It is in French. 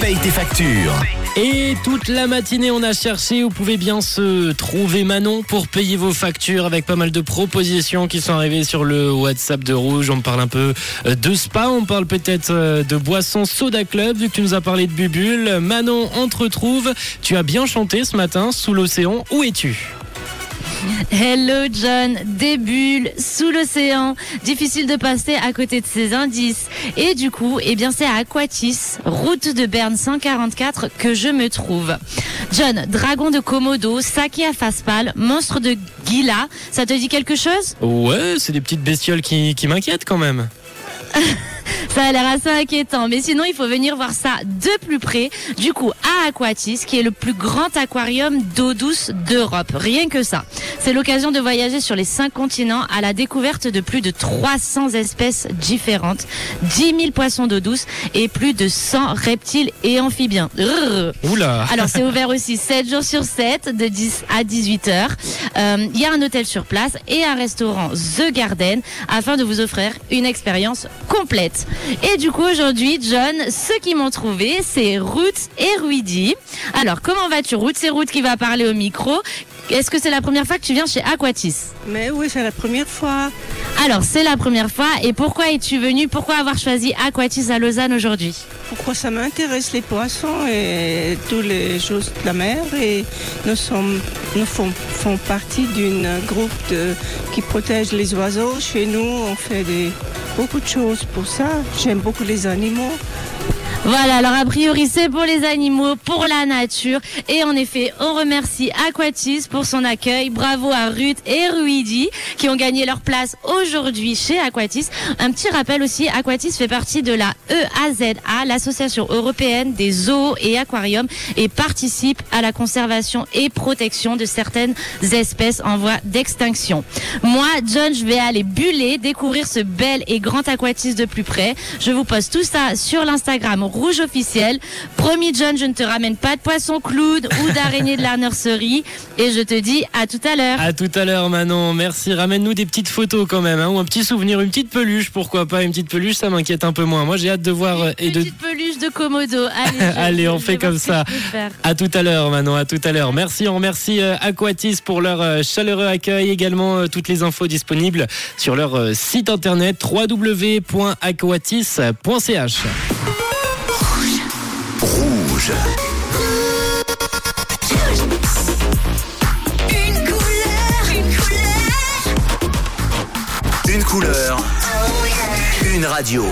paye tes factures. Et toute la matinée, on a cherché où pouvait bien se trouver Manon pour payer vos factures avec pas mal de propositions qui sont arrivées sur le WhatsApp de Rouge. On parle un peu euh, de spa, on parle peut-être euh, de boisson Soda Club, vu que tu nous as parlé de Bubule. Manon, on te retrouve. Tu as bien chanté ce matin sous l'océan. Où es-tu? Hello John, des bulles sous l'océan. Difficile de passer à côté de ces indices. Et du coup, eh bien c'est à Aquatis, route de Berne 144 que je me trouve. John, dragon de Komodo, saké à face pâle, monstre de Gila, ça te dit quelque chose? Ouais, c'est des petites bestioles qui, qui m'inquiètent quand même. Ça a l'air assez inquiétant, mais sinon il faut venir voir ça de plus près. Du coup, à Aquatis, qui est le plus grand aquarium d'eau douce d'Europe. Rien que ça. C'est l'occasion de voyager sur les cinq continents à la découverte de plus de 300 espèces différentes, 10 000 poissons d'eau douce et plus de 100 reptiles et amphibiens. Rrr. Oula Alors c'est ouvert aussi 7 jours sur 7 de 10 à 18 heures. Euh, Il y a un hôtel sur place et un restaurant The Garden afin de vous offrir une expérience complète. Et du coup aujourd'hui John, ceux qui m'ont trouvé c'est Ruth et Ruidi. Alors comment vas-tu Ruth? C'est Ruth qui va parler au micro. Est-ce que c'est la première fois que tu viens chez Aquatis? Mais oui, c'est la première fois. Alors c'est la première fois et pourquoi es-tu venu? Pourquoi avoir choisi Aquatis à Lausanne aujourd'hui? Pourquoi ça m'intéresse les poissons et toutes les choses de la mer et nous sommes, nous font, font partie d'un groupe de, qui protège les oiseaux. Chez nous, on fait des, beaucoup de choses pour ça. J'aime beaucoup les animaux. Voilà, alors a priori c'est pour les animaux, pour la nature. Et en effet, on remercie Aquatis pour son accueil. Bravo à Ruth et Ruidi qui ont gagné leur place aujourd'hui chez Aquatis. Un petit rappel aussi, Aquatis fait partie de la EAZA, l'association européenne des zoos et aquariums, et participe à la conservation et protection de certaines espèces en voie d'extinction. Moi, John, je vais aller buller, découvrir ce bel et grand Aquatis de plus près. Je vous poste tout ça sur l'Instagram rouge officiel. Promis, John, je ne te ramène pas de poisson clown ou d'araignée de la nurserie. Et je te dis à tout à l'heure. À tout à l'heure Manon, merci. Ramène-nous des petites photos quand même, hein, ou un petit souvenir, une petite peluche, pourquoi pas une petite peluche, ça m'inquiète un peu moins. Moi j'ai hâte de voir euh, et de... Petite peluche de Komodo. Allez, Allez, on fait comme ça. À tout à l'heure Manon, à tout à l'heure. Merci, on remercie euh, Aquatis pour leur euh, chaleureux accueil, également euh, toutes les infos disponibles sur leur euh, site internet www.aquatis.ch. Rouge. Une couleur, une couleur. Une couleur. Une radio.